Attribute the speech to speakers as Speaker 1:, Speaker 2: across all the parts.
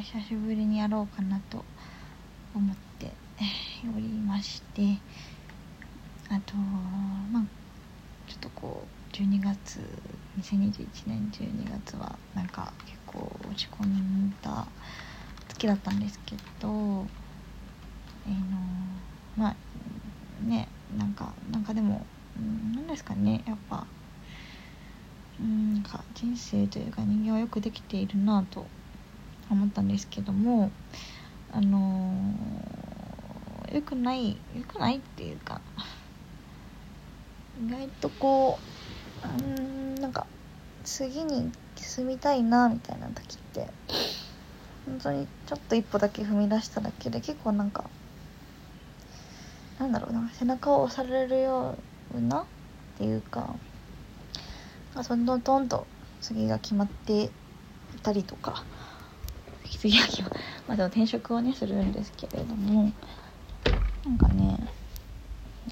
Speaker 1: 久しぶりにやろうかなと思って おりましてあとまあちょっとこう12月2021年12月はなんか結構落ち込んだ月だったんですけどえー、のまあねなんかなんかでも何ですかねやっぱ。うんか人生というか人間はよくできているなと思ったんですけどもあのー、よくないよくないっていうか意外とこううんなんか次に進みたいなみたいな時って本当にちょっと一歩だけ踏み出しただけで結構なんかなんだろうな背中を押されるようなっていうかどんどんどんと次が決まっていたりとか次が決ままあでも転職をねするんですけれどもなんかね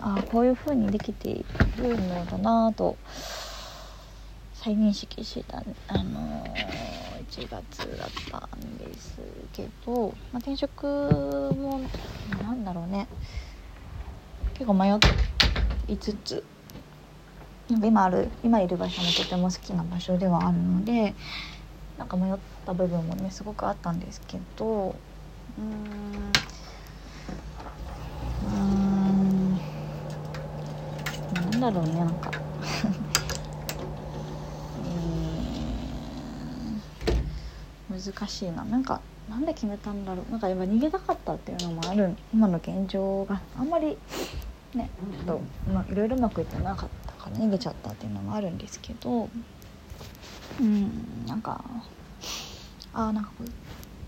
Speaker 1: ああこういう風にできているのだなと再認識したあの、1月だったんですけど、まあ、転職もなんだろうね結構迷いつつ今ある今いる場所もとても好きな場所ではあるのでなんか迷った部分もねすごくあったんですけどうんうんなんだろうねなんか。難しいな。なんかなんで決めたんだろう。なんか今逃げたかったっていうのもある今の現状があんまりねちょっと、いろいろうまくいってなかったから逃げちゃったっていうのもあるんですけどうん。なんかあなんかこっ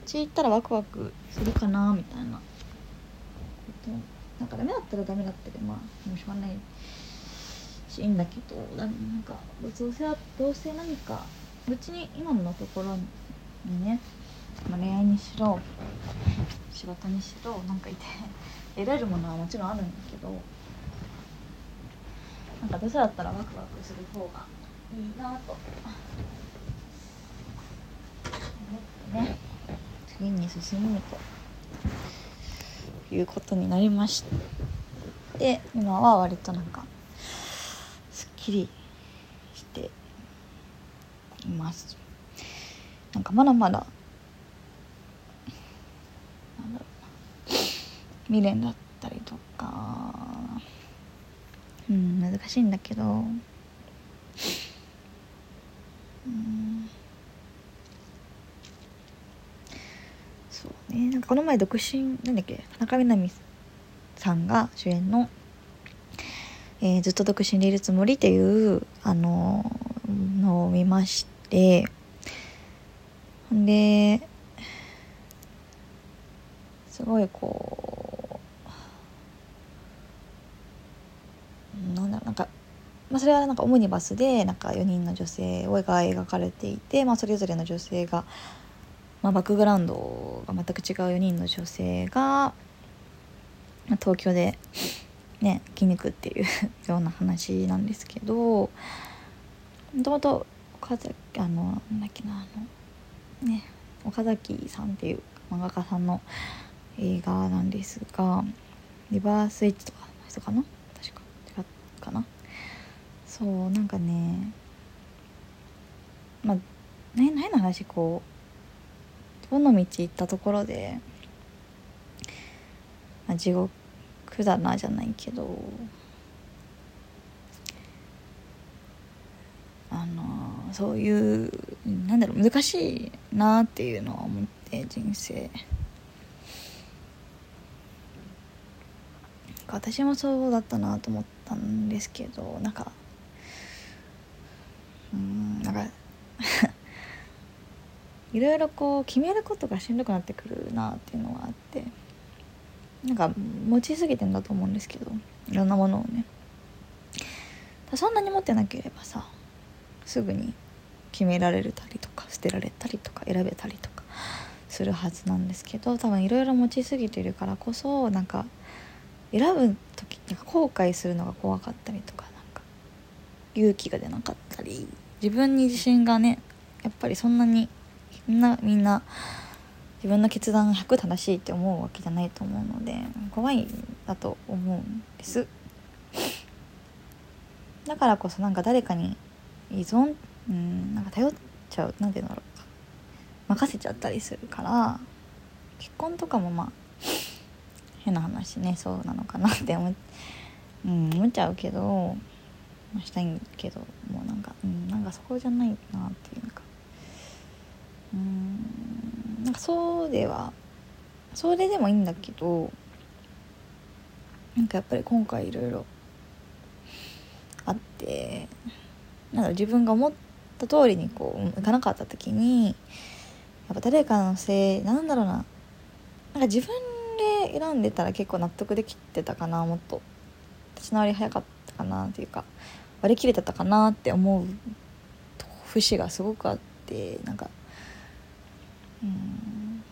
Speaker 1: ち行ったらワクワクするかなみたいななんかダメだったらダメだったでまあもうしょうがないしいいんだけど。なんかどうせどうせ何か別に今のところにね、まあ、恋愛にしろ仕事にしろなんかいて得られるものはもちろんあるんだけど。なんかどうせだったらワクワクする方がいいなと。思ってね。次に進むということになりまして今は割となんかすっきりしています。なんかまだまだ未練だったりとかうん難しいんだけどうんそうねなんかこの前独身なんだっけ田中みな実さんが主演の「えー、ずっと独身でいるつもり」っていうあののを見ましてほんですごいこうなんだろうなんか、まあ、それはなんかオムニバスでなんか4人の女性が描かれていて、まあ、それぞれの女性が、まあ、バックグラウンドが全く違う4人の女性が、まあ、東京でね生き抜くっていう ような話なんですけどもともと岡崎あのなんだっけなあのね岡崎さんっていう漫画家さんの映画なんですがリバースイッチとかの人かな？確か。違うかな？そうなんかねまあ変な話こうどの道行ったところで、まあ、地獄だなじゃないけどあのそういうなんだろう難しいなっていうのは思って人生。私もそうだったなと思ったんですけどなんかうんなんかいろいろこう決めることがしんどくなってくるなっていうのはあってなんか持ちすぎてんだと思うんですけどいろんなものをね。そんなに持ってなければさすぐに決められたりとか捨てられたりとか選べたりとかするはずなんですけど多分いろいろ持ちすぎてるからこそなんか選ぶ時なんか後悔するのが怖かったりとかなんか勇気が出なかったり自分に自信がねやっぱりそんなにみんなみんな自分の決断100正しいって思うわけじゃないと思うので怖いだと思うんです。だからこそなんか誰かに依存うんなんか頼っちゃう何て言うんだろう任せちゃったりするから結婚とかもまあ変な話ねそうなのかなって思,、うん、思っちゃうけど、まあ、したいけどもうなんか、うん、なんかそこじゃないなっていうか。うん。なんかそうではそれでもいいんだけどなんかやっぱり今回いろいろあってなんだ自分が思った通りにこういかなかった時にやっぱ誰かのせいなんだろうななんか自分で選んでたら結構納得できてたかなもっと。立ち直り早かったかなっていうか割り切れてたかなって思う節がすごくあってなんかうん。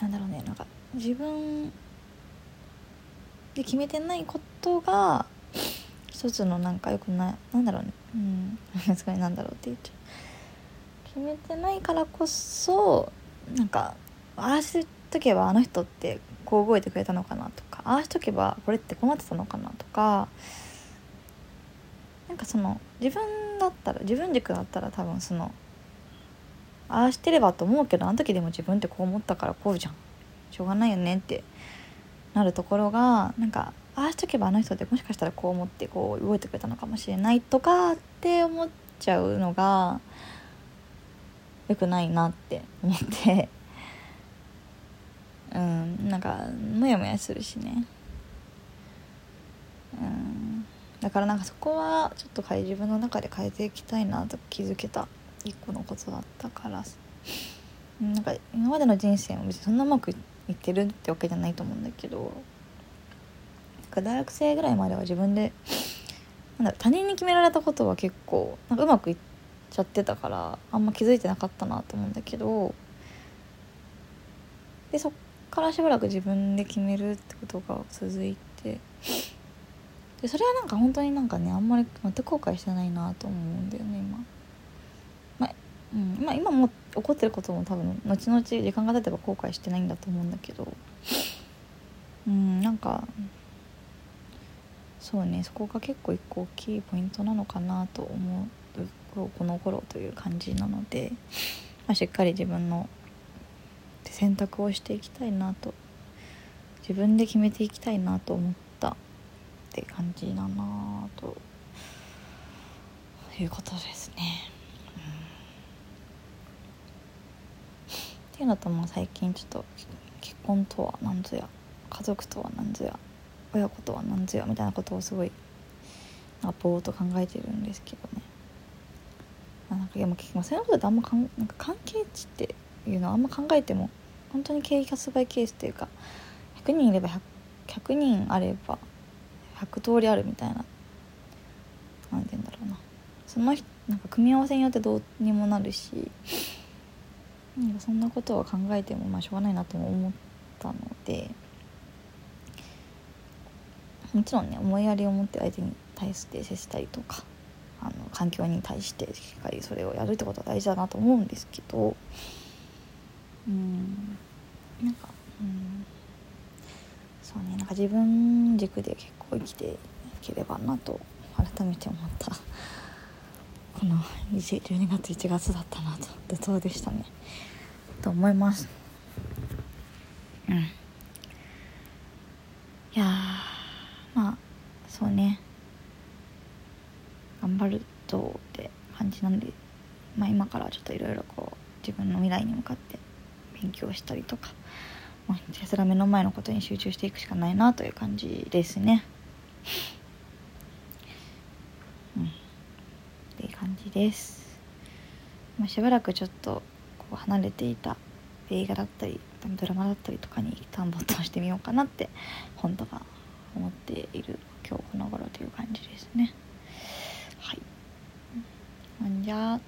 Speaker 1: なんだろうねなんか自分で決めてないことが一つのなんかよくないなんだろうね。うん。すごいなんだろうって言っちゃう。決めてないからこそなんかああしとけばあの人ってこう動いてくれたのかなとかああしとけばこれってこうなってたのかなとかなんかその自分だったら自分軸だったら多分そのああしてればと思うけどあの時でも自分ってこう思ったからこうじゃん。しょうがないよねってなるところがなんかああしとけばあの人ってもしかしたらこう思ってこう動いてくれたのかもしれないとかって思っちゃうのが良くないなって思って。うんなんかモヤモヤするしね。うん。だからなんかそこはちょっと自分の中で変えていきたいなと気づけた。一個のことだったから。なんか今までの人生も別にそんなうまくいってるってわけじゃないと思うんだけど。か大学生ぐらいまでは自分でなんだ他人に決められたことは結構なんかうまくいっちゃってたからあんま気づいてなかったなと思うんだけど。でそっからしばらく自分で決めるってことが続いて。でそれはなんか本当になんかねあんまり全く後悔してないなと思うんだよね今。うん。まあ、今も起こってることも多分後々時間が経てば後悔してないんだと思うんだけど。うんなんかそうねそこが結構一個大きいポイントなのかなと思うこの頃という感じなので、まあ、しっかり自分の選択をしていきたいなと。自分で決めていきたいなと思ったって感じだなということですね。っていうのとも最近ちょっと結婚とは何ぞや家族とは何ぞや親子とは何ぞやみたいなことをすごいなんかぼーっと考えてるんですけどね、まあ、なんかいやもうそういうことってあんまかんなんか関係値っていうのはあんま考えても本当に経営発売ケースというか100人いれば 100, 100人あれば100通りあるみたいな何て言うんだろうな。そのなんか組み合わせによってどうにもなるしそんなことは考えてもまあしょうがないなとも思ったのでもちろんね思いやりを持って相手に対して接したりとかあの環境に対してしっかりそれをやるってことは大事だなと思うんですけどうんなんかうんそうねなんか自分軸で結構生きていければなと改めて思った。この12月1月だったなと怒涛でしたね。と思います。うん。いやまあそうね。頑張るとって感じなんで、まあ、今からちょっといろいろこう自分の未来に向かって勉強したりとかもうひたすら目の前のことに集中していくしかないなという感じですね。うん、です。まあ、しばらくちょっとこう離れていた映画だったりドラマだったりとかに一旦没頭してみようかなって本当は思っている今日この頃という感じですね。はい。じゃあ